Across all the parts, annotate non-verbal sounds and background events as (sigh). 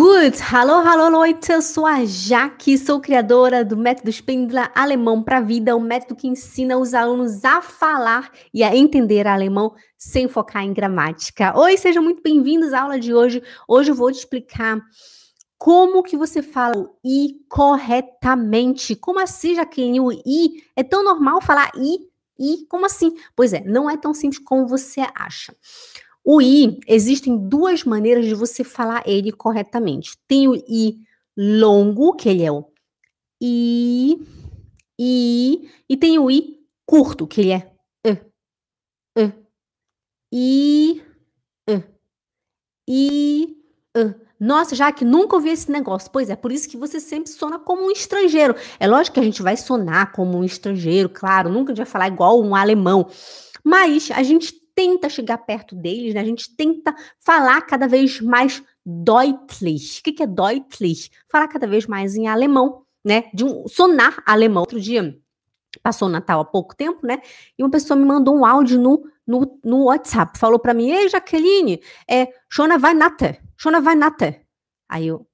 Gut, hallo, hallo Leute, eu sou a Jaque, sou criadora do método Spindler Alemão para a Vida, o método que ensina os alunos a falar e a entender alemão sem focar em gramática. Oi, sejam muito bem-vindos à aula de hoje. Hoje eu vou te explicar como que você fala o i corretamente. Como assim, Jaqueline? O i é tão normal falar i, i? Como assim? Pois é, não é tão simples como você acha. O I, existem duas maneiras de você falar ele corretamente. Tem o I longo, que ele é o I, I, e tem o I curto, que ele é E, E, I, E, I, E. Nossa, já que nunca ouvi esse negócio. Pois é, por isso que você sempre sona como um estrangeiro. É lógico que a gente vai sonar como um estrangeiro, claro, nunca vai falar igual um alemão. Mas a gente tenta chegar perto deles, né? A gente tenta falar cada vez mais deutlich. O que, é deutlich? Falar cada vez mais em alemão, né? De um sonar alemão. Outro dia passou o Natal há pouco tempo, né? E uma pessoa me mandou um áudio no, no, no WhatsApp. Falou para mim: Ei, Jaqueline, é Shona Weihnachten. Shona Weihnachten. Aí eu,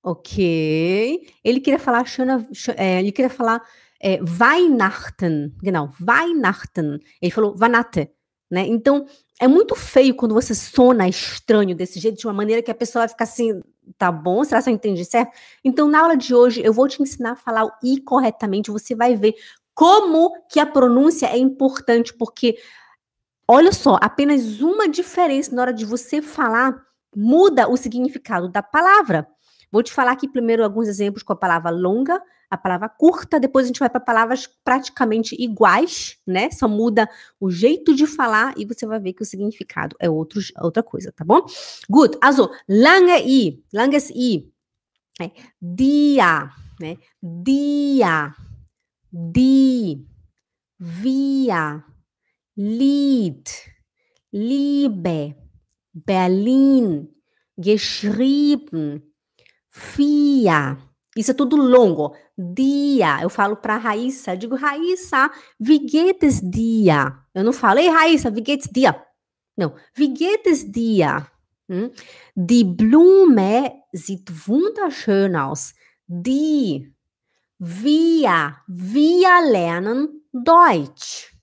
ok. Ele queria falar Shona, é, ele queria falar é, Weihnachten, genau, Weihnachten. Ele falou Weihnachten. Né? Então, é muito feio quando você sona estranho desse jeito, de uma maneira que a pessoa vai ficar assim, tá bom? Será que eu entendi certo? Então, na aula de hoje, eu vou te ensinar a falar o i corretamente, você vai ver como que a pronúncia é importante, porque, olha só, apenas uma diferença na hora de você falar muda o significado da palavra. Vou te falar aqui primeiro alguns exemplos com a palavra longa, a palavra curta, depois a gente vai para palavras praticamente iguais, né? Só muda o jeito de falar e você vai ver que o significado é outro, outra coisa, tá bom? Gut, also lange i, langes i, é, dia, né? Dia, die, via, Lied, Liebe, Berlin, geschrieben, FIA. Isso é tudo longo. Dia. Eu falo para Raíssa, eu digo, Raíssa, wie geht es dia? Eu não falo, ei, Raíssa, geht's dia? Não, wie geht es dia? Hm? Die Blume sieht wunderschön aus. Die. Wir. Wir lernen Deutsch.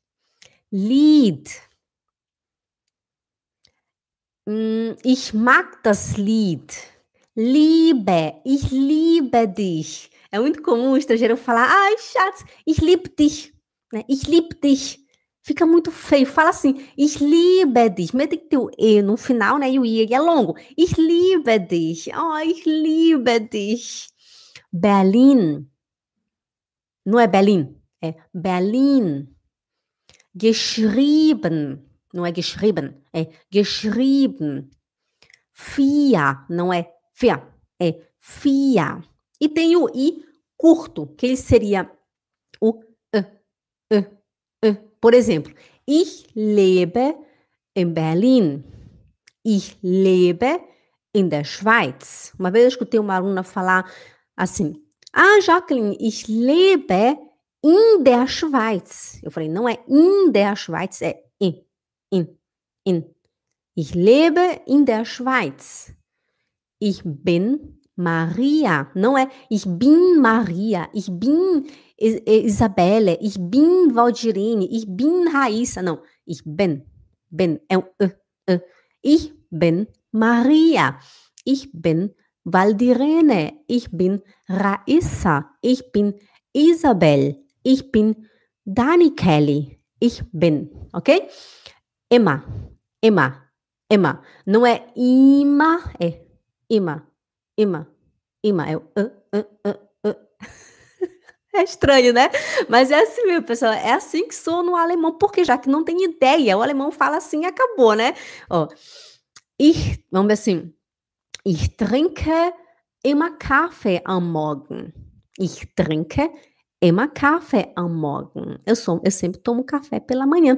Lied. Hm, ich mag das Lied. Liebe, ich liebe dich. É muito comum o estrangeiro falar, ai, Schatz, ich liebe dich. Né? Ich liebe dich. Fica muito feio. Fala assim, ich liebe dich. Mas tem que ter o E no final, né? E o I é longo. Ich liebe dich. Oh, ich liebe dich. Berlin. Não é Berlin, é Berlin. Geschrieben. Não é geschrieben, é geschrieben. Fia, não é Fia é fia. E tem o i curto, que ele seria o uh, uh, uh. Por exemplo, ich lebe in Berlin. Ich lebe in der Schweiz. Uma vez eu escutei uma aluna falar assim: Ah, Jacqueline, ich lebe in der Schweiz. Eu falei: Não é in der Schweiz, é in, in, in. Ich lebe in der Schweiz. Ich bin Maria. Não é ich bin Maria, ich bin Isabelle, ich bin Valdirine, ich bin Raíssa. Não, ich bin. Bin é um uh, uh. Ich bin Maria. Ich bin Valdirene. Ich bin Raissa. Ich bin Isabel. Ich bin Dani Kelly. Ich bin, ok? Emma, Emma, Emma. Não é ima, é Ima, ima, ima. É o uh, uh, uh, uh. É estranho, né? Mas é assim mesmo, pessoal. É assim que sou no alemão, porque já que não tem ideia, o alemão fala assim e acabou, né? Ó, ich, vamos ver assim. Ich trinke immer Kaffee am Morgen. Ich trinke immer Kaffee am Morgen. Eu, sou, eu sempre tomo café pela manhã.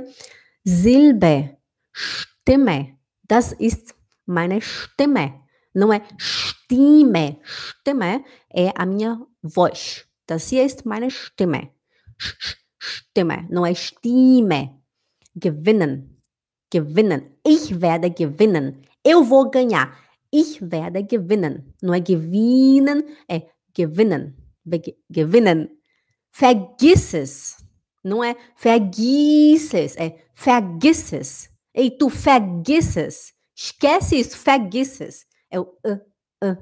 Silbe, Stimme. Das ist meine Stimme. Não é Stimme. Stimme é a minha voz. Das hier ist meine Stimme. Stimme. Não é Stimme. Gewinnen. Gewinnen. Ich werde gewinnen. Eu vou ganhar. Ich werde gewinnen. Não é gewinnen, é gewinnen. Gewinnen. Vergiss es. Não é vergiss es, é vergiss es. Ei, tu vergiss es. Esquece isso, vergiss es. É o uh, uh.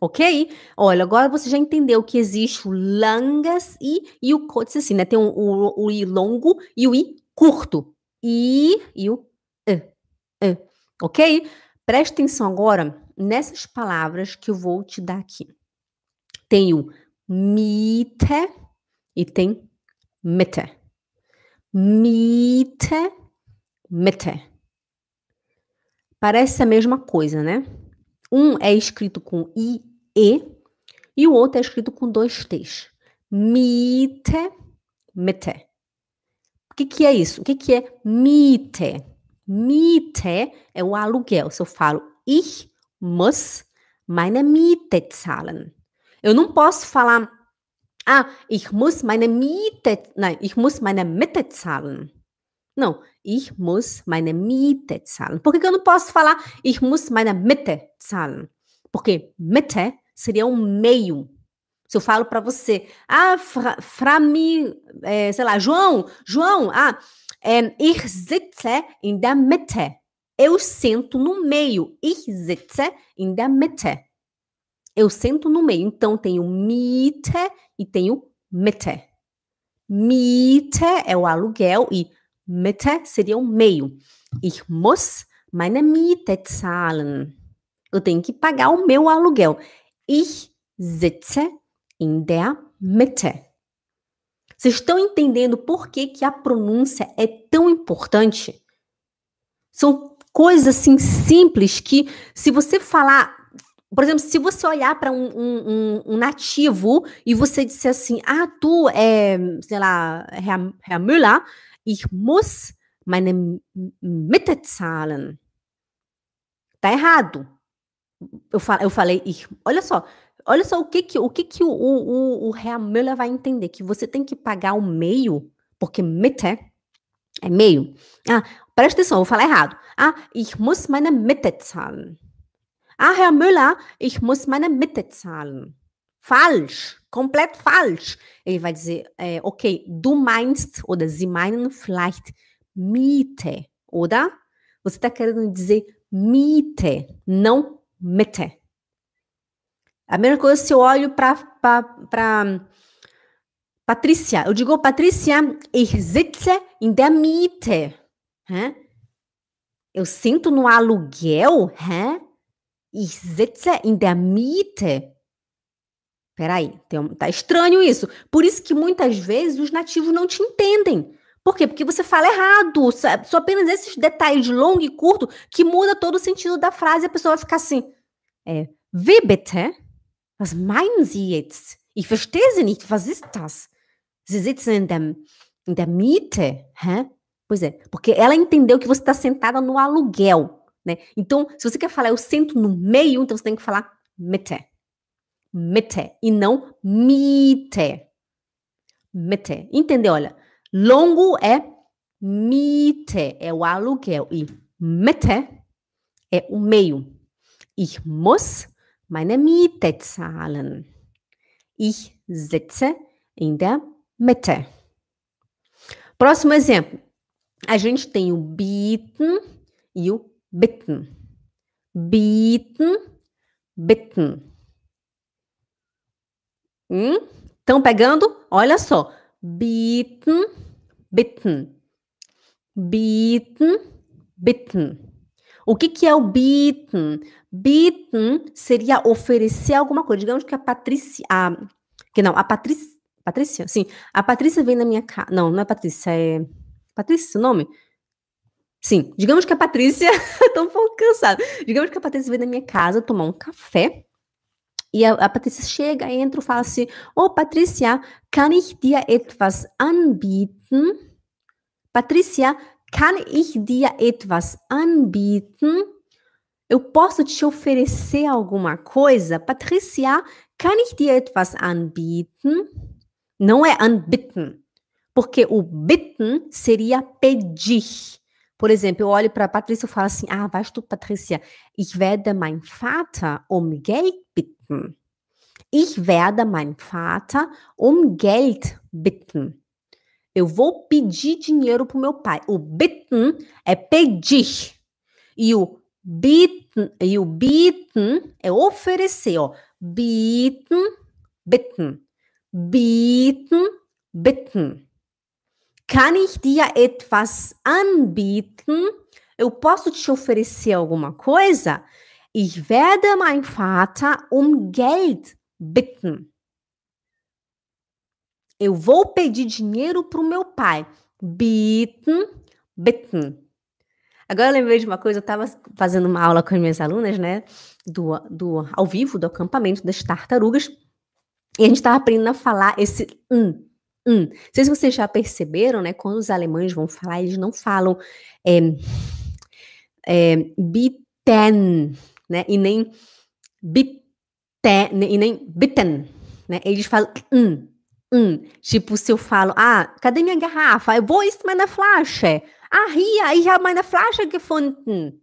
Ok? Olha, agora você já entendeu que existe o langas e, e o kurz, assim, né? Tem o, o, i longo e o i curto. I e o uh, uh. Ok? Preste atenção agora nessas palavras que eu vou te dar aqui. Tem o Miete e tem Mitte. Miete, Mitte. Parece a mesma coisa, né? Um é escrito com I, E, e o outro é escrito com dois T's. Miete, Mitte. O que, que é isso? O que, que é Miete? Miete é o aluguel. Se eu falo ich muss meine Miete zahlen. Eu não posso falar, ah, ich muss meine Miete, nein, ich muss meine Miete zahlen. Não, ich muss meine Miete zahlen. Por que, que eu não posso falar, ich muss meine Miete zahlen? Porque Miete seria um meio. Se eu falo para você, ah, fra, fra mi, é, sei lá, João, João, ah, é, ich sitze in der Mitte. Eu sento no meio. Ich sitze in der Mitte. Eu sento no meio. Então, tenho Miete e tenho Mitte. Miete é o aluguel e Mitte seria o meio. Ich muss meine Miete zahlen. Eu tenho que pagar o meu aluguel. Ich sitze in der Mitte. Vocês estão entendendo por que, que a pronúncia é tão importante? São coisas assim simples que, se você falar, por exemplo, se você olhar para um, um, um, nativo e você disser assim, ah, tu é, sei lá, Herr, Herr Müller, ich muss meine Miete zahlen. Tá errado. Eu, fa eu falei, ich, olha só, olha só o que que o, que que o, o, o Herr Müller vai entender, que você tem que pagar o meio, porque Mitte é meio. Ah, presta atenção, eu vou falar errado. Ah, ich muss meine Miete zahlen. Ah, Herr Müller, ich muss meine Miete zahlen. Falsch, komplett falsch. Ele vai dizer, é, ok, du meinst oder sie meinen vielleicht Miete, oder? Você está querendo dizer Miete, não Miete. A mesma coisa se eu olho para Patrícia. Eu digo, Patrícia, ich sitze in der Miete. Eu sinto no aluguel? Hä? Ich sitze in der Miete. Peraí, tem, tá estranho isso. Por isso que muitas vezes os nativos não te entendem. Por quê? Porque você fala errado. São apenas esses detalhes longo e curto que muda todo o sentido da frase e a pessoa vai ficar assim. É, wie bitte? Was meinen Sie jetzt? Ich verstehe Sie nicht. Was ist das? Sie sitzen in der, in der Miete? Hä? Pois é, porque ela entendeu que você está sentada no aluguel, né? Então, se você quer falar eu sento no meio, então você tem que falar Mitte. Mitte e não Miete. Mitte. Entendeu? Olha, longo é Miete, é o aluguel e Mitte é o meio. Ich muss meine Miete zahlen. Ich sitze in der Mitte. Próximo exemplo a gente tem o bieten e o bitten. Bieten, bitten. Hum? Estão pegando? Olha só. Bieten, bitten. Bieten, bitten. O que, que é o bieten? Bieten seria oferecer alguma coisa. Digamos que a Patrícia. A, que não, a Patrícia. Patrícia? Sim. A Patrícia vem na minha casa. Não, não é Patrícia, é. Patrícia, seu nome? Sim, digamos que a Patrícia, (laughs) tô um pouco cansada. Digamos que a Patrícia vem na minha casa tomar um café e a, a Patrícia chega, entra e fala assim: Oh, Patrícia, kann ich dir etwas anbieten? Patrícia, kann ich dir etwas anbieten? Eu posso te oferecer alguma coisa? Patrícia, kann ich dir etwas anbieten? Não é anbieten. Porque o bitten seria pedir. Por exemplo, eu olho para a Patrícia e falo assim: Ah, weißt du, Patrícia, ich werde meinen Vater um Geld bitten. Ich werde meinen Vater um Geld bitten. Eu vou pedir dinheiro para o meu pai. O bitten é pedir. E o bitten, e o bitten é oferecer, ó. Bitten, bitten. Bitten, bitten. Kann ich dir etwas anbieten? Eu posso te oferecer alguma coisa? Ich werde mein Vater um Geld bitten. Eu vou pedir dinheiro para o meu pai. Bitten, bitten. Agora eu lembrei de uma coisa, eu estava fazendo uma aula com as minhas alunas, né? Do, do, ao vivo, do acampamento das tartarugas. E a gente estava aprendendo a falar esse um. Não sei se vocês já perceberam, né? Quando os alemães vão falar, eles não falam é, é, bitten, né? E nem bitten, e nem bitten, né? Eles falam um, um. Tipo, se eu falo, ah, cadê minha garrafa? Eu vou ist meine Flasche? Ah, hier, ich habe meine Flasche gefunden.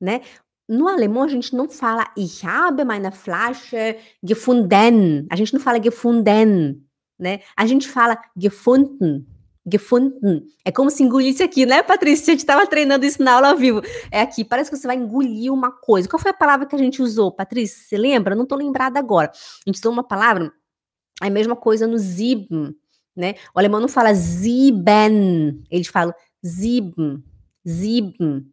Né? No alemão, a gente não fala ich habe meine Flasche gefunden. A gente não fala gefunden, né? A gente fala gefunden. Gefunden. É como se engolisse aqui, né, Patrícia? A gente estava treinando isso na aula ao vivo. É aqui, parece que você vai engolir uma coisa. Qual foi a palavra que a gente usou, Patrícia? Você lembra? Não estou lembrada agora. A gente usou uma palavra, é a mesma coisa no sieben, né? O alemão não fala sieben, eles falam sieben, sieben.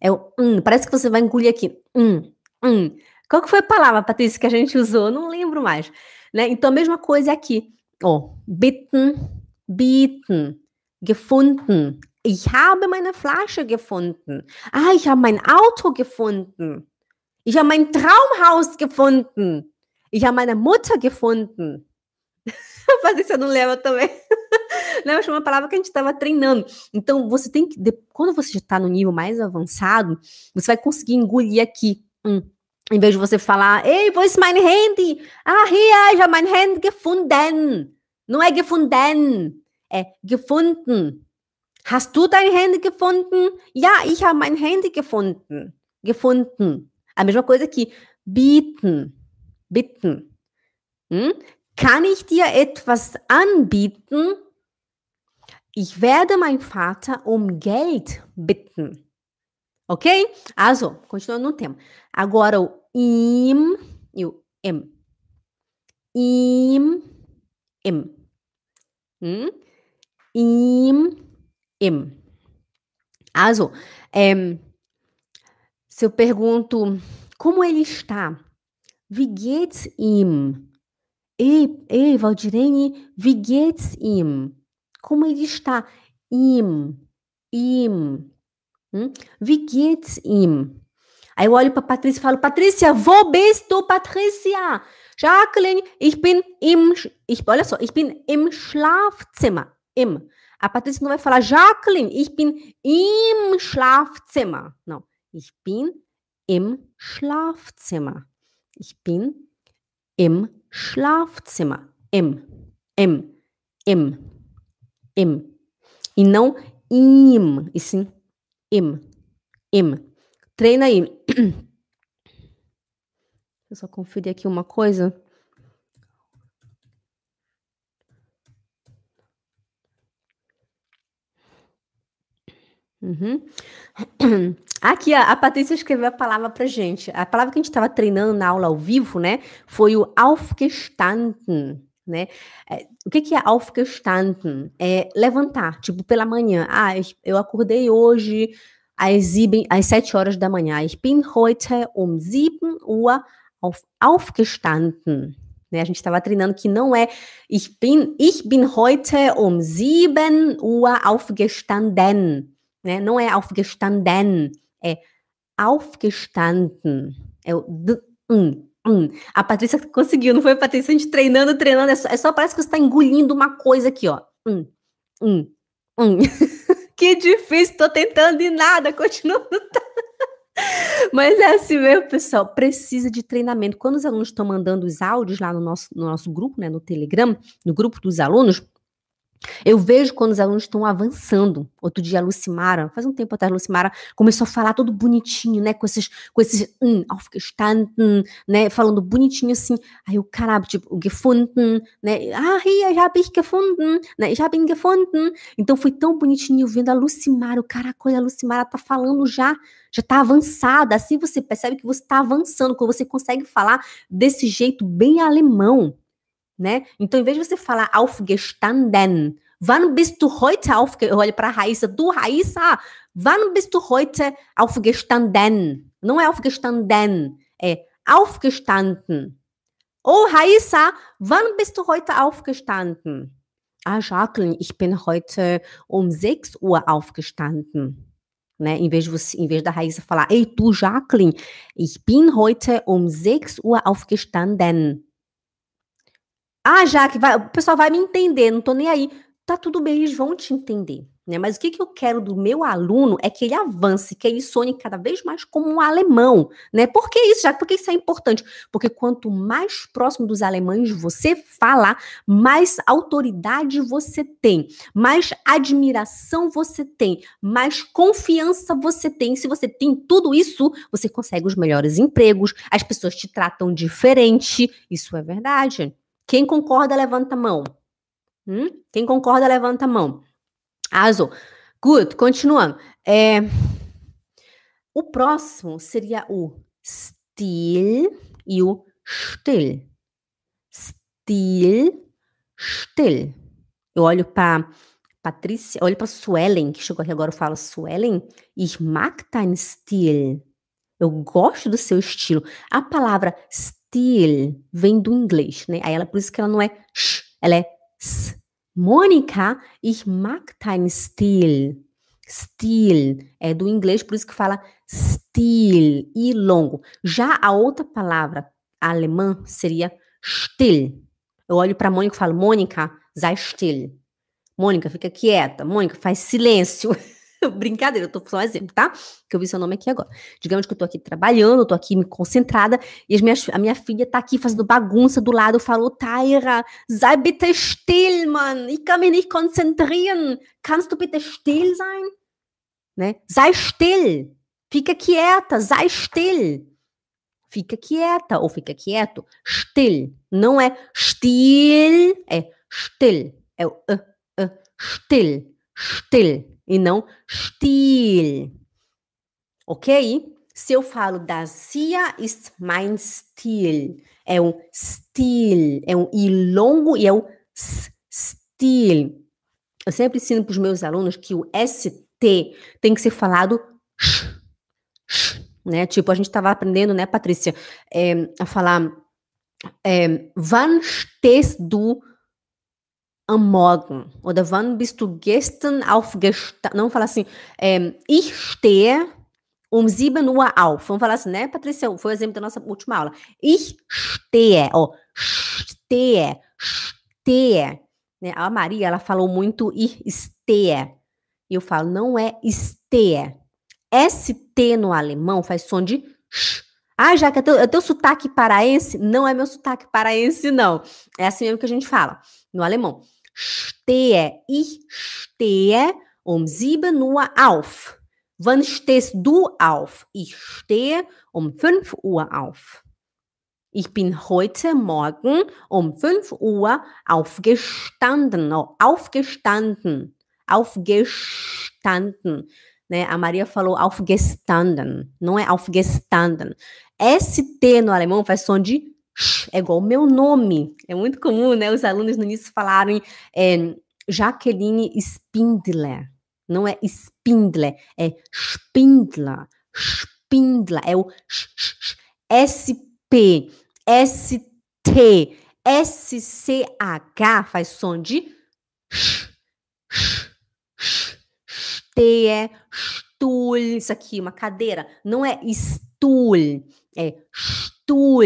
É o um, parece que você vai engolir aqui. Um, um. Qual que foi a palavra, Patrícia, que a gente usou? Não lembro mais. Né? Então, a mesma coisa aqui. Ó, oh, bitten, bieten, gefunden. Ich habe meine Flasche gefunden. Ah, ich habe mein Auto gefunden. Ich habe mein Traumhaus gefunden. Ich habe meine Mutter gefunden. (laughs) Patrícia não (laughs) lembra também. Não, né, uma palavra que a gente estava treinando. Então, você tem que, quando você já está no nível mais avançado, você vai conseguir engolir aqui. Hum. Em vez de você falar, ei, wo ist mein Handy? Ah, hier, ich habe mein Handy gefunden. Não é gefunden, é gefunden. Hast du dein Handy gefunden? Ja, ich habe mein Handy gefunden. Gefunden. A mesma coisa aqui. Bieten. Bitten. Hm? Kann ich dir etwas anbieten? Ich werde meinen Vater um Geld bitten. Ok? Also, continuando no tema. Agora o im e o em. Im, em. Hum? Im, em. Also, ähm, se eu pergunto como ele está, wie geht's ihm? Ei, ei, Valdirene, wie geht's ihm? Como ele está? Ihm, ihm. Hm? Wie geht's ihm? Aí eu olho para Patrícia e falo, Patrícia, bist du, Patrícia? Jacqueline, ich bin im, ich, olha só, ich bin im Schlafzimmer. Im. A Patrícia não vai falar, Jacqueline, ich bin im Schlafzimmer. Não, ich bin im Schlafzimmer. Ich bin im Schlafzimmer. Im, im, im. im. E não im, e sim im. Im. Treina aí. (clears throat) Deixa eu só conferir aqui uma coisa. Uhum. (clears throat) Aqui, a, Patrícia escreveu a palavra pra gente. A palavra que a gente estava treinando na aula ao vivo, né? Foi o aufgestanden né? É, o que, que é aufgestanden? É levantar, tipo, pela manhã. Ah, eu acordei hoje às, sieben, às 7 horas da manhã. Ich bin heute um 7 Uhr auf, aufgestanden. Né? A gente estava treinando que não é ich bin, ich bin heute um 7 Uhr aufgestanden. Né? Não é aufgestanden, é aufgestanden. É o d, um, Hum, a Patrícia conseguiu, não foi, Patrícia? A gente treinando, treinando, é só, é só parece que você está engolindo uma coisa aqui, ó. Hum, hum, hum. (laughs) que difícil, tô tentando e nada, continuo. Mas é assim mesmo, pessoal. Precisa de treinamento. Quando os alunos estão mandando os áudios lá no nosso, no nosso grupo, né, no Telegram, no grupo dos alunos, Eu vejo quando os alunos estão avançando. Outro dia a Lucimara, faz um tempo atrás, a Lucimara começou a falar todo bonitinho, né? Com esses, com esses um, aufgestanden, né? Falando bonitinho assim. Aí o caramba, tipo, gefunden, né? Ah, ich habe ich gefunden, né? Ich habe ihn gefunden. Então foi tão bonitinho vendo a Lucimara. O caraca, a Lucimara tá falando já, já tá avançada. Assim você percebe que você tá avançando, quando você consegue falar desse jeito bem alemão né? Então, em vez de você falar aufgestanden, wann bist du heute aufgestanden? Olha para Raíssa, du Raíssa, wann bist du heute aufgestanden? Não é aufgestanden, é aufgestanden. Oh, Raíssa, wann bist du heute aufgestanden? Ah, Jacqueline, ich bin heute um 6 Uhr aufgestanden. Né? Em, vez de você, em vez da Raíssa falar, ei, du, Jacqueline, ich bin heute um 6 Uhr aufgestanden. Ah, já que vai, o pessoal vai me entender, não tô nem aí. Tá tudo bem, eles vão te entender. Né? Mas o que, que eu quero do meu aluno é que ele avance, que ele sonhe cada vez mais como um alemão. Né? Por que isso, já? Por que isso é importante? Porque quanto mais próximo dos alemães você falar, mais autoridade você tem, mais admiração você tem, mais confiança você tem. Se você tem tudo isso, você consegue os melhores empregos, as pessoas te tratam diferente. Isso é verdade. Quem concorda, levanta a mão. Hum? Quem concorda, levanta a mão. Also, good, continuando. É, o próximo seria o still e o still. Still, still. Eu olho para Patrícia, olho para Suelen, que chegou aqui agora, eu falo Suelen. Ich mag dein Stil. Eu gosto do seu estilo. A palavra still Stil vem do inglês, né? Aí ela, por isso que ela não é sh, ela é s. Mônica, ich mag dein Stil. Stil é do inglês, por isso que fala stil e longo. Já a outra palavra alemã seria still. Eu olho para Mônica e falo, Mônica, sei still. Mônica, fica quieta. Mônica, faz silêncio. (laughs) (laughs) Brincadeira, eu tô só um exemplo, tá? Que eu vi seu nome aqui agora. Digamos que eu tô aqui trabalhando, eu tô aqui me concentrada, e as minhas, a minha filha tá aqui fazendo bagunça do lado, falou, Taira, sei bitte still, Mann, ich kann mich nicht konzentrieren, kannst du bitte still sein? Né? Sei still, fica quieta, sei still. Fica quieta, ou fica quieto, still. Não é still, é still. É o uh, uh, still, still e não Stil. Ok? Se eu falo das Cia ist mein Stil, é um Stil, é um I longo e é um Stil. Eu sempre ensino para os meus alunos que o ST tem que ser falado sh, sh, né? Tipo, a gente estava aprendendo, né, Patrícia, é, a falar é, wann stehst du am Morgen oder wann bist du gestern aufgestanden? Não fala assim, ich stehe um 7 Uhr auf. Vamos falar assim, né, Patrícia? Foi o exemplo da nossa última aula. Ich stehe, ó, stehe, stehe. Né? A Maria, ela falou muito ich stehe. E eu falo, não é stehe. ST no alemão faz som de sh. Ah, já que é teu, é teu sotaque paraense? Não é meu sotaque paraense, não. É assim mesmo que a gente fala no alemão stehe, ich stehe um 7 Uhr auf. Wann stehst du auf? Ich stehe um 5 Uhr auf. Ich bin heute Morgen um 5 Uhr aufgestanden. Oh, aufgestanden. Aufgestanden. Né? A Maria falou aufgestanden, não é aufgestanden. ST no alemão faz som de é igual o meu nome. É muito comum, né? Os alunos no início falarem é, Jaqueline Spindler. Não é Spindler, é Spindler. Spindler. É o SP, ST, SCH faz som de Stehe, Stuhl. Isso aqui, uma cadeira. Não é Stuhl, é Stuhl.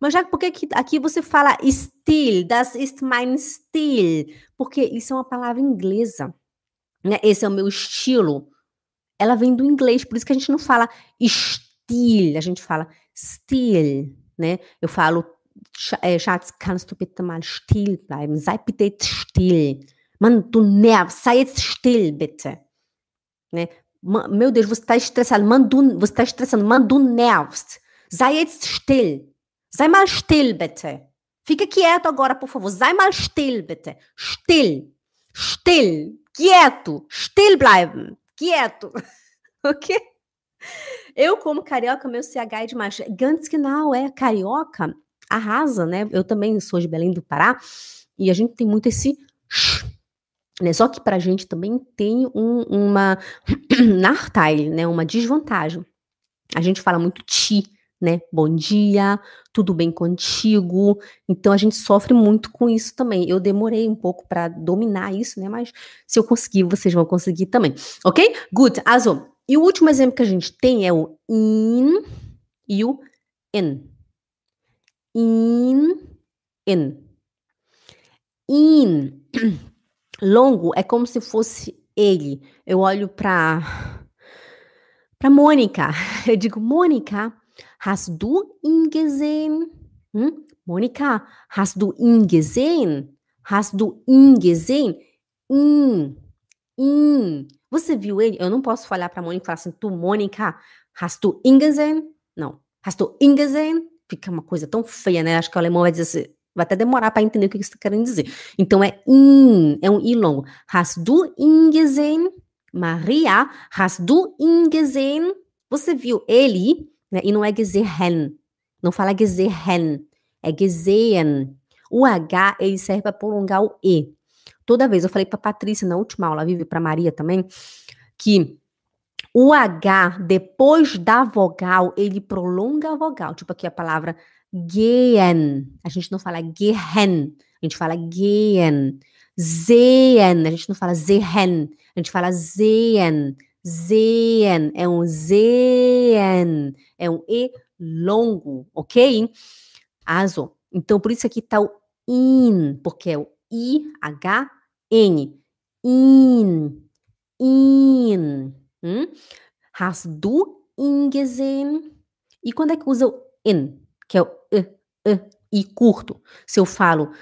Mas já por que aqui você fala Stil? Das ist mein Stil. Porque isso é uma palavra inglesa. Né? Esse é o meu estilo. Ela vem do inglês, por isso que a gente não fala Stil, a gente fala Stil, né? Eu falo äh, Schatz, kannst du bitte mal still bleiben? Sei bitte still. Mann, du nervst, sei jetzt still, bitte. Né? Meu Deus, você está estressado, Mann, du, você está estressando, Mann, du nervst. Sei jetzt still. Sei mal still, bitte. Fica quieto agora, por favor. Sei mal still, bitte. Still. Still. Quieto. Still bleiben. Quieto. (laughs) ok? Eu, como carioca, meu CH é demais. Ganz genau, é carioca, arrasa, né? Eu também sou de Belém do Pará, e a gente tem muito esse né? Só que pra gente também tem um, uma (clears throat) Nachteil, né? Uma desvantagem. A gente fala muito ti, né? Bom dia, tudo bem contigo. Então a gente sofre muito com isso também. Eu demorei um pouco para dominar isso, né? Mas se eu conseguir, vocês vão conseguir também. Ok? Good. Also, e o último exemplo que a gente tem é o in e o in. In, in. In. Longo é como se fosse ele. Eu olho para para Mônica. (laughs) Eu digo, Mônica, hast du ihn gesehen? Hm? Mônica, hast du ihn gesehen? Hast du ihn gesehen? In, in. Você viu ele? Eu não posso falar para Mônica e falar assim, tu, Mônica, hast du ihn gesehen? Não. Hast du ihn gesehen? Fica uma coisa tão feia, né? Acho que o alemão vai dizer assim, vai até demorar para entender o que você está querendo dizer. Então é in, é um i longo. Hast du ihn gesehen? Maria, hast du ihn gesehen? Você viu ele? Né? E não é gesehen. Não fala gesehen. É gesehen. O H, ele serve para prolongar o E. Toda vez, eu falei para Patrícia na última aula, vive para Maria também, que o H, depois da vogal, ele prolonga a vogal. Tipo aqui a palavra gehen. A gente não fala gehen, a gente fala gehen. Sehen, a gente não fala sehen, a gente fala sehen. Sehen, é um sehen, é um E longo, ok? Aso. Então, por isso aqui tá o in, porque é o I-H-N. In. In. Hm? Hast du ihn gesehen? E quando é que usa o in? Que é o uh, I curto. Se eu falo,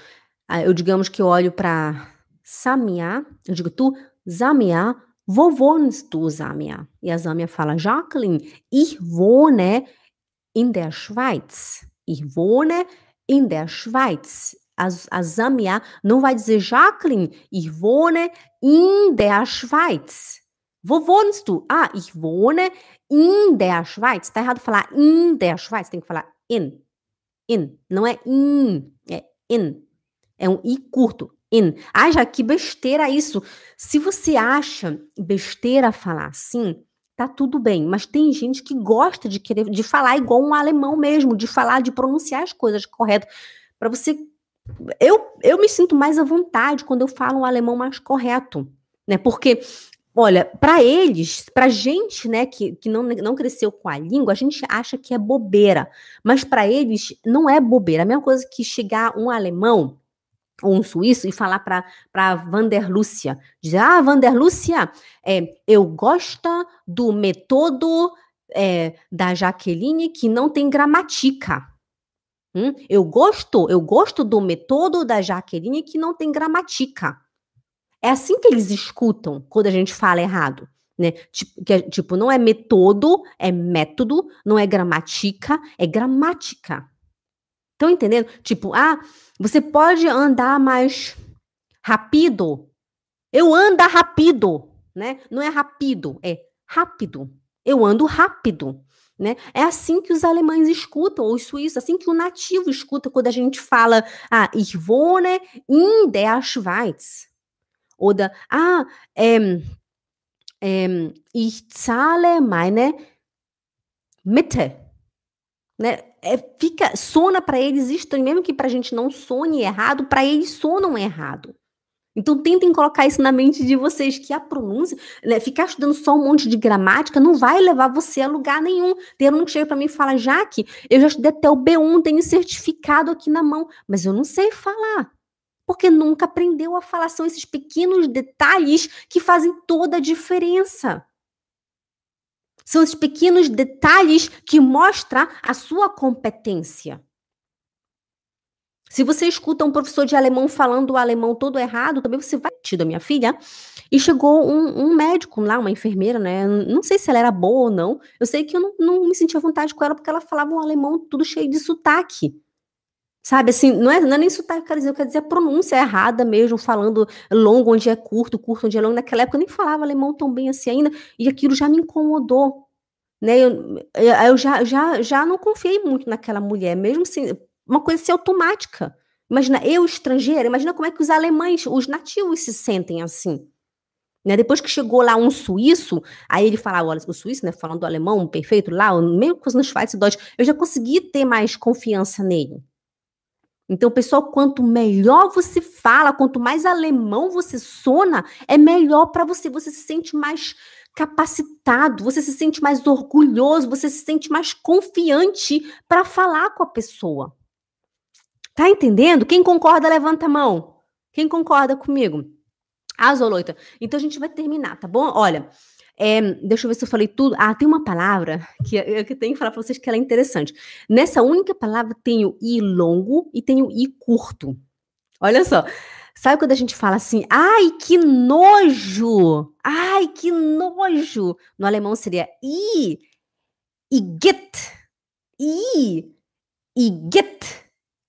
ah, eu digamos que eu olho para Samia, eu digo tu, Samia, wo wohnst du, Samia? E a Samia fala, Jacqueline, ich wohne in der Schweiz. Ich wohne in der Schweiz a, a Zamia não vai dizer Jacqueline, ich wohne in der Schweiz. Wo wohnst du? Ah, ich wohne in der Schweiz. Tá errado falar in der Schweiz, tem que falar in. In. Não é in, é in. É um i curto. In. Ah, já que besteira isso. Se você acha besteira falar assim, tá tudo bem. Mas tem gente que gosta de querer de falar igual um alemão mesmo, de falar, de pronunciar as coisas correto. Para você eu, eu me sinto mais à vontade quando eu falo um alemão mais correto, né? Porque, olha, para eles, para gente, né, que, que não, não cresceu com a língua, a gente acha que é bobeira, mas para eles não é bobeira. A mesma coisa que chegar um alemão ou um suíço e falar para Vanderlúcia, dizer, ah, Vanderlúcia, é, eu gosto do método é, da Jaqueline que não tem gramatica. Hum? Eu gosto, eu gosto do método da Jaqueline que não tem gramatica. É assim que eles escutam quando a gente fala errado. Né? Tipo, que, é, tipo, não é método, é método, não é gramatica, é gramática. Estão entendendo? Tipo, ah, você pode andar mais rápido. Eu ando rápido, né? Não é rápido, é rápido. Eu ando rápido. Né? É assim que os alemães escutam, ou os suíços, assim que o nativo escuta quando a gente fala, ah, ich wohne in der Schweiz. Ou da, ah, ähm, ähm, ich zahle meine Mitte. Né? É, fica, sona para eles estranho, mesmo que para a gente não sone errado, para eles sonam errado. Então tentem colocar isso na mente de vocês, que a pronúncia, né, ficar estudando só um monte de gramática não vai levar você a lugar nenhum. Ter um que chega para mim e fala, Jaque, eu já estudei até o B1, tenho certificado aqui na mão, mas eu não sei falar. Porque nunca aprendeu a falar. São esses pequenos detalhes que fazem toda a diferença. São esses pequenos detalhes que mostram a sua competência. Se você escuta um professor de alemão falando o alemão todo errado, também você vai tido a minha filha. E chegou um, um, médico lá, uma enfermeira, né? Não sei se ela era boa ou não. Eu sei que eu não, não me sentia vontade com ela porque ela falava um alemão tudo cheio de sotaque. Sabe, assim, não é, não é nem sotaque que eu quero dizer, eu quero dizer a pronúncia errada mesmo, falando longo onde é curto, curto onde é longo. Naquela época eu nem falava alemão tão bem assim ainda, e aquilo já me incomodou. Né? Eu, eu já, já, já não confiei muito naquela mulher, mesmo assim, uma coisa assim automática. Imagina, eu estrangeira, imagina como é que os alemães, os nativos se sentem assim. Né? Depois que chegou lá um suíço, aí ele falava, olha, o suíço, né, falando do alemão perfeito lá, mesmo com os Schweiz Deutsch, eu já consegui ter mais confiança nele. Então, pessoal, quanto melhor você fala, quanto mais alemão você sona, é melhor para você. Você se sente mais capacitado, você se sente mais orgulhoso, você se sente mais confiante para falar com a pessoa. Tá entendendo? Quem concorda, levanta a mão. Quem concorda comigo? Azoloita. Então a gente vai terminar, tá bom? Olha, é, deixa eu ver se eu falei tudo. Ah, tem uma palavra que eu, tenho que falar para vocês que ela é interessante. Nessa única palavra tem o i longo e tem o i curto. Olha só. Sabe quando a gente fala assim, ai, que nojo! Ai, que nojo! No alemão seria i, igitt, i, igitt.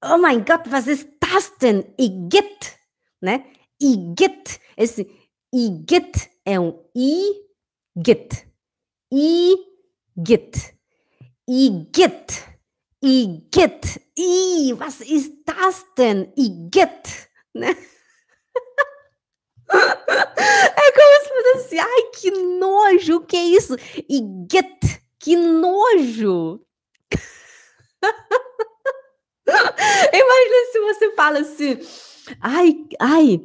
Oh mein Gott, was ist das denn? Igitt, né? Igitt. Esse igitt é um i git. I git. I git. I git. I, was ist das denn? I git. Né? (laughs) É como se fosse assim, ai, que nojo, o que é isso? E get, que nojo. (laughs) Imagina se você fala assim, ai, ai,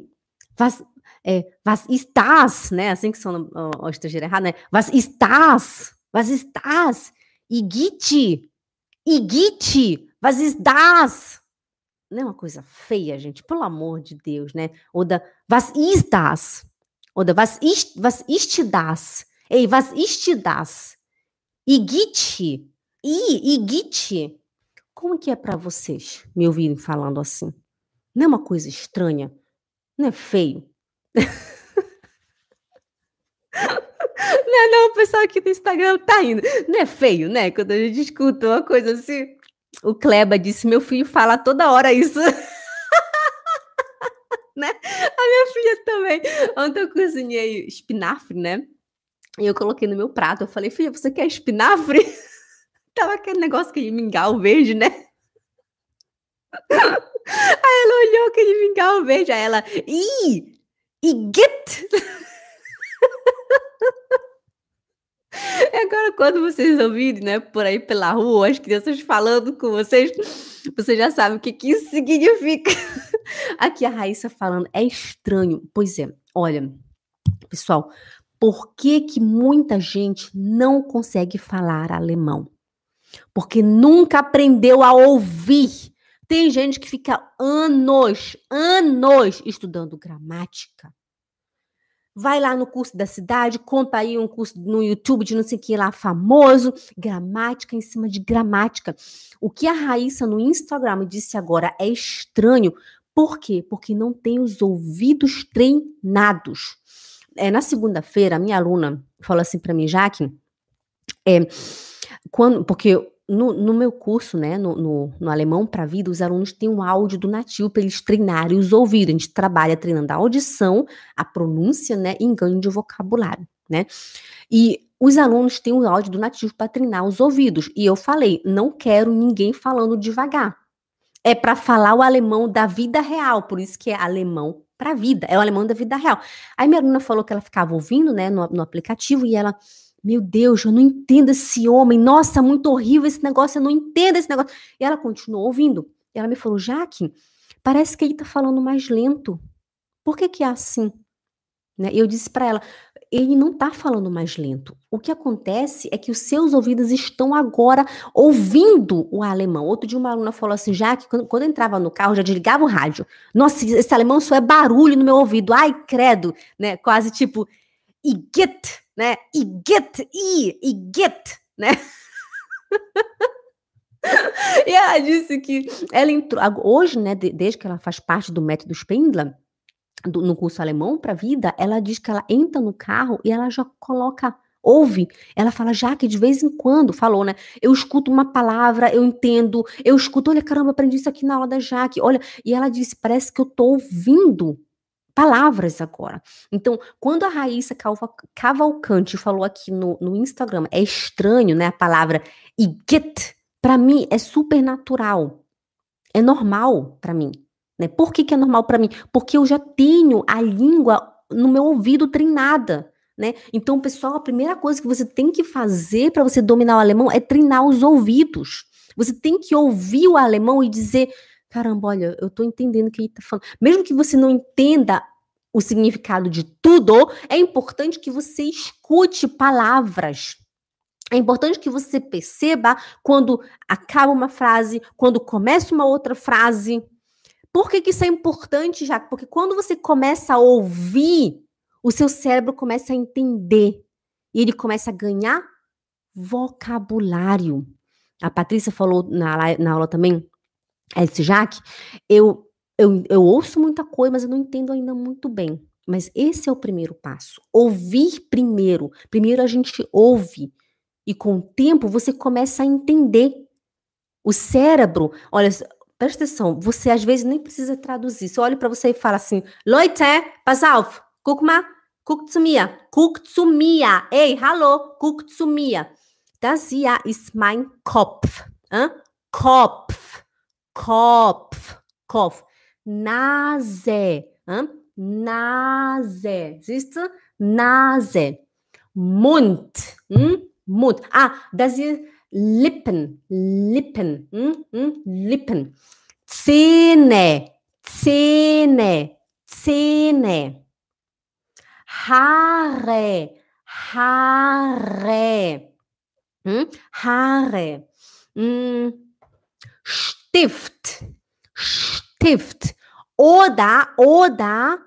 was, é, was ist das, né? Assim que são o, o estrangeiro errado, né? Was ist das? Was ist das? Igite, igite, was ist das? Não é uma coisa feia, gente, pelo amor de Deus, né? Ou da was ist das? Ou da was ist, was ist das? Ei, was ist das? Igite, i, igite. Como que é para vocês me ouvirem falando assim? Não é uma coisa estranha? Não é feio? (laughs) Não, é não, o pessoal aqui do Instagram tá indo. Não é feio, né? Quando a gente escuta uma coisa assim. O Kleba disse: meu filho fala toda hora isso. (laughs) né? A minha filha também. Ontem eu cozinhei espinafre, né? E eu coloquei no meu prato. Eu falei, filha, você quer espinafre? (laughs) Tava aquele negócio que mingau verde, né? Aí ela olhou aquele mingau verde. Aí ela, ih, e get! Agora, quando vocês ouvirem, né, por aí pela rua, as crianças falando com vocês, você já sabe o que, que isso significa. Aqui a Raíssa falando, é estranho. Pois é, olha, pessoal, por que, que muita gente não consegue falar alemão? Porque nunca aprendeu a ouvir. Tem gente que fica anos, anos estudando gramática. Vai lá no curso da cidade, compra aí um curso no YouTube de não sei o que lá famoso, gramática em cima de gramática. O que a Raíssa no Instagram disse agora é estranho. Por quê? Porque não tem os ouvidos treinados. É, na segunda-feira, a minha aluna falou assim para mim, Jaque, é, quando, porque no, no, meu curso, né, no, no, no alemão para a vida, os alunos têm um áudio do nativo para eles treinarem os ouvidos. A gente trabalha treinando a audição, a pronúncia, né, e ganho de vocabulário, né? E os alunos têm o áudio do nativo para treinar os ouvidos. E eu falei, não quero ninguém falando devagar. É para falar o alemão da vida real, por isso que é alemão para a vida, é o alemão da vida real. Aí minha aluna falou que ela ficava ouvindo, né, no, no aplicativo e ela meu Deus, eu não entendo esse homem. Nossa, muito horrível esse negócio, eu não entendo esse negócio. E ela continuou ouvindo. E ela me falou, Jaque, parece que ele tá falando mais lento. Por que que é assim? Né? E eu disse para ela, ele não tá falando mais lento. O que acontece é que os seus ouvidos estão agora ouvindo o alemão. Outro dia uma aluna falou assim, Jaque, quando, quando eu entrava no carro, já desligava o rádio. Nossa, esse alemão só é barulho no meu ouvido. Ai, credo, né? Quase tipo, Igitt, né? Igitt, I, Igitt, né? (laughs) e ela disse que ela entrou. Hoje, né, desde que ela faz parte do método Spindler, do, no curso alemão para vida, ela diz que ela entra no carro e ela já coloca ouve. Ela fala, já que de vez em quando, falou, né? Eu escuto uma palavra, eu entendo, eu escuto, olha, caramba, aprendi isso aqui na aula da Jaque, olha. E ela disse, parece que eu tô ouvindo palavras agora. Então, quando a Raíssa Cavalcante falou aqui no, no Instagram, é estranho, né? A palavra get, para mim é super natural. É normal para mim. Né? Por que, que é normal para mim? Porque eu já tenho a língua no meu ouvido treinada. Né? Então, pessoal, a primeira coisa que você tem que fazer para você dominar o alemão é treinar os ouvidos. Você tem que ouvir o alemão e dizer: caramba, olha, eu estou entendendo o que ele está falando. Mesmo que você não entenda o significado de tudo, é importante que você escute palavras. É importante que você perceba quando acaba uma frase, quando começa uma outra frase. Por que, que isso é importante, já? Porque quando você começa a ouvir o seu cérebro começa a entender e ele começa a ganhar vocabulário. A Patrícia falou na, na aula também, esse Jaque, eu, eu, eu ouço muita coisa, mas eu não entendo ainda muito bem. Mas esse é o primeiro passo. Ouvir primeiro. Primeiro a gente ouve. E com o tempo você começa a entender. O cérebro, olha, presta atenção, você às vezes nem precisa traduzir. Você olha para você e fala assim: zu mir, guck zu mir. Ey, hallo, mir. Das hier ist mein Kopf. Äh? Kopf, Kopf, Kopf. Nase, äh? Nase. Siehst du? Nase. Mund, hm? Mund. Ah, das hier Lippen, Lippen, hm? Hm? Lippen. Zähne, Zähne, Zähne. Haare, Haare, hm? Haare, hm. Stift, Stift oder, oder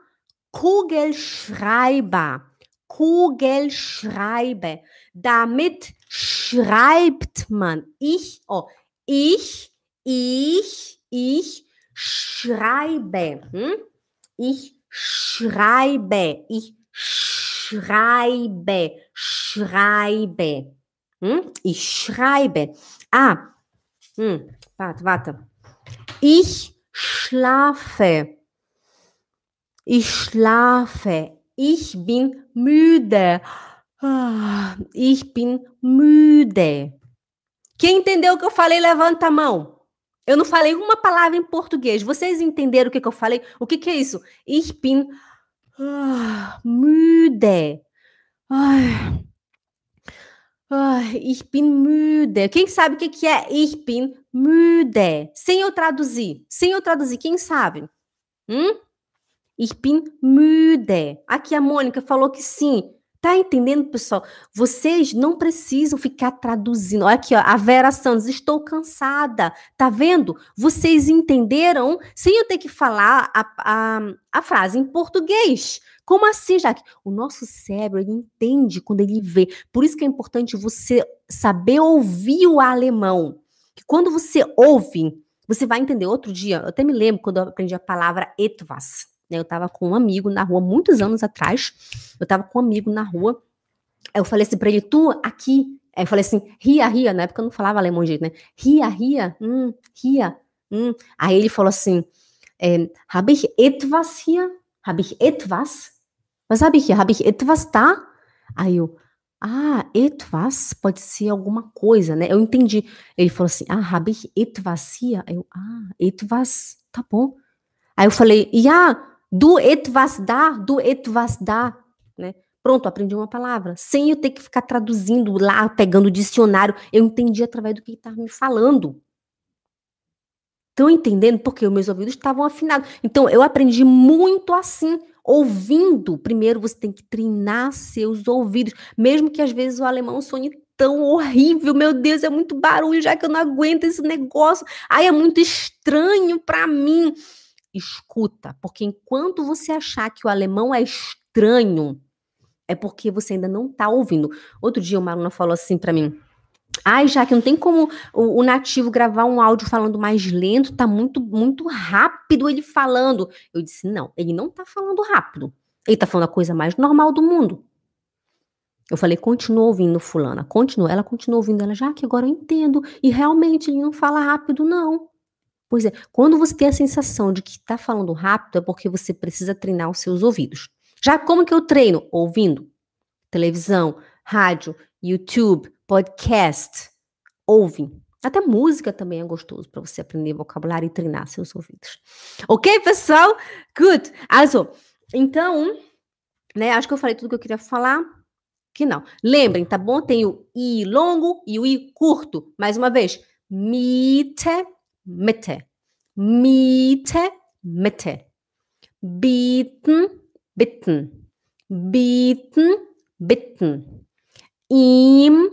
Kugelschreiber, Kugelschreiber. Damit schreibt man. Ich, oh, ich, ich, ich schreibe. Hm? Ich schreibe. Ich schreibe, schreibe. Hm? Ich schreibe. Ah, hm, warte, warte. Ich schlafe. Ich schlafe. Ich bin müde. Ah, ich bin müde. Quem entendeu o que eu falei, levanta a mão. Eu não falei uma palavra em português. Vocês entenderam o que, que eu falei? O que, que é isso? Ich bin Ah, müde. Ai. Ai, ich bin müde. Quem sabe o que, que é ich bin müde? Sem eu traduzir. Sem eu traduzir, quem sabe? Hum? Ich bin müde. Aqui a Mônica falou que sim. Tá entendendo, pessoal? Vocês não precisam ficar traduzindo. Olha aqui, ó, a Vera Santos, estou cansada. Tá vendo? Vocês entenderam sem eu ter que falar a, a, a frase em português. Como assim, Jaque? O nosso cérebro ele entende quando ele vê. Por isso que é importante você saber ouvir o alemão. Que quando você ouve, você vai entender. Outro dia, eu até me lembro quando eu aprendi a palavra etwas. Né? Eu estava com um amigo na rua, muitos anos atrás. Eu estava com um amigo na rua. Eu falei assim para ele, tu aqui. Aí eu falei assim, ria, ria. Na época eu não falava alemão jeito, né? Ria, ria, hum, ria. Hum. Aí ele falou assim, é, habe ich etwas hier? Habe ich etwas? Was habe ich hier? Habe ich etwas da? Aí eu, ah, etwas pode ser alguma coisa, né? Eu entendi. Ele falou assim, ah, habe ich etwas hier? Eu, ah, etwas, tá bom. Aí eu falei, ja, do etwas da, do etwas da, né? Pronto, aprendi uma palavra. Sem eu ter que ficar traduzindo lá, pegando o dicionário, eu entendi através do que ele estava me falando. Estão entendendo? Porque os meus ouvidos estavam afinados. Então, eu aprendi muito assim, ouvindo. Primeiro, você tem que treinar seus ouvidos. Mesmo que às vezes o alemão sonhe tão horrível. Meu Deus, é muito barulho, já que eu não aguento esse negócio. Ai, é muito estranho para mim escuta, porque enquanto você achar que o alemão é estranho, é porque você ainda não está ouvindo. Outro dia uma aluna falou assim para mim, Ai, já que não tem como o, o, nativo gravar um áudio falando mais lento, tá muito, muito rápido ele falando. Eu disse, não, ele não tá falando rápido. Ele tá falando a coisa mais normal do mundo. Eu falei, continua ouvindo fulana, continua. Ela continua ouvindo, ela, já que agora eu entendo. E realmente ele não fala rápido, não. Pois é, quando você tem a sensação de que está falando rápido, é porque você precisa treinar os seus ouvidos. Já como que eu treino? Ouvindo televisão, rádio, YouTube, podcast, ouve. Até música também é gostoso para você aprender vocabulário e treinar seus ouvidos. Ok, pessoal? Good. Also, então, né, acho que eu falei tudo que eu queria falar. Que não. Lembrem, tá bom? Tem o i longo e o i curto. Mais uma vez. Mitte, Mitte. Miete, Mitte. Bieten, bitten. Bieten, bitten. Ihm,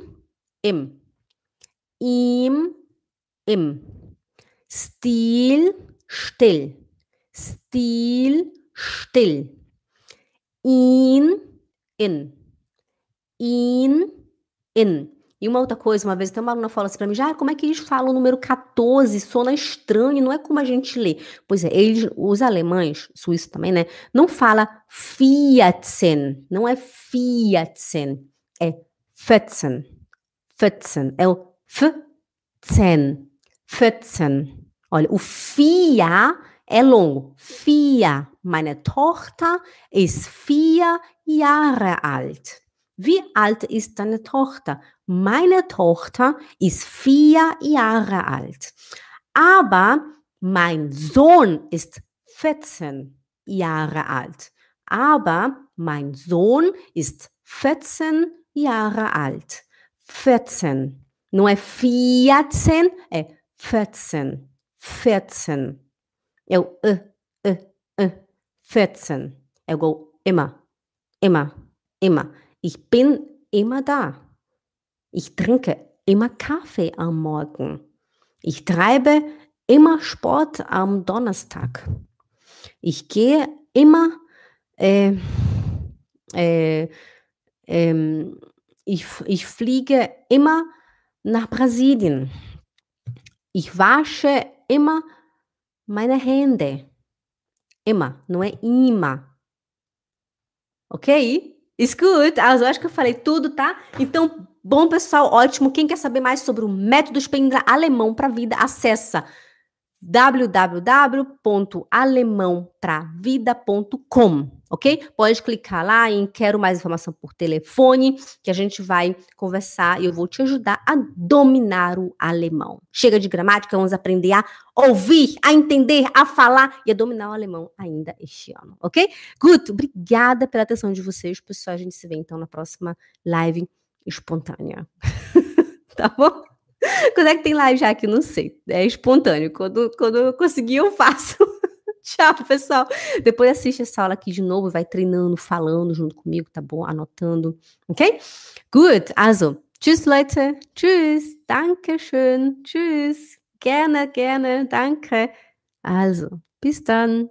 im, ihm, im, Stil, still, Stil, still, ihn, in, ihn, in. E uma outra coisa, uma vez até uma aluna falou assim para mim, já como é que eles falam o número 14? Sona estranho, não é como a gente lê. Pois é, eles, os alemães, suíços também, né? Não fala Fiatzen, não é Fiatzen, é Fetzen. 14. É o F-10. 14. Olha, o FIA é longo. FIA. Meine Tochter ist vier Jahre alt. Wie alt ist deine Tochter? Meine Tochter ist vier Jahre alt. Aber mein Sohn ist 14 Jahre alt. Aber mein Sohn ist 14 Jahre alt. 14. Não é 14, é 14. 14. É o uh, uh, uh. 14. É igual immer, immer, immer. Ich bin immer da. Ich trinke immer Kaffee am Morgen. Ich treibe immer Sport am Donnerstag. Ich gehe immer äh, äh, ähm, ich, ich fliege immer nach Brasilien. Ich wasche immer meine Hände. Immer, é immer. Ok? Escute, also, acho que eu falei tudo, tá? Então, bom pessoal, ótimo. Quem quer saber mais sobre o método Spengler alemão para vida, acessa www.alemãopravida.com, ok? Pode clicar lá em quero mais informação por telefone, que a gente vai conversar e eu vou te ajudar a dominar o alemão. Chega de gramática, vamos aprender a ouvir, a entender, a falar e a dominar o alemão ainda este ano, ok? Good, obrigada pela atenção de vocês, pessoal. A gente se vê então na próxima live espontânea. (laughs) tá bom? (laughs) Quando é que tem live já aqui? Não sei. É espontâneo. Quando, quando eu conseguir, eu faço. (laughs) Tchau, pessoal. Depois assiste essa aula aqui de novo, vai treinando, falando junto comigo, tá bom? Anotando, ok? Good. Also, tschüss, Leute. Tschüss. Dankeschön. Tschüss. Gerne, gerne. Danke. Also, bis dann.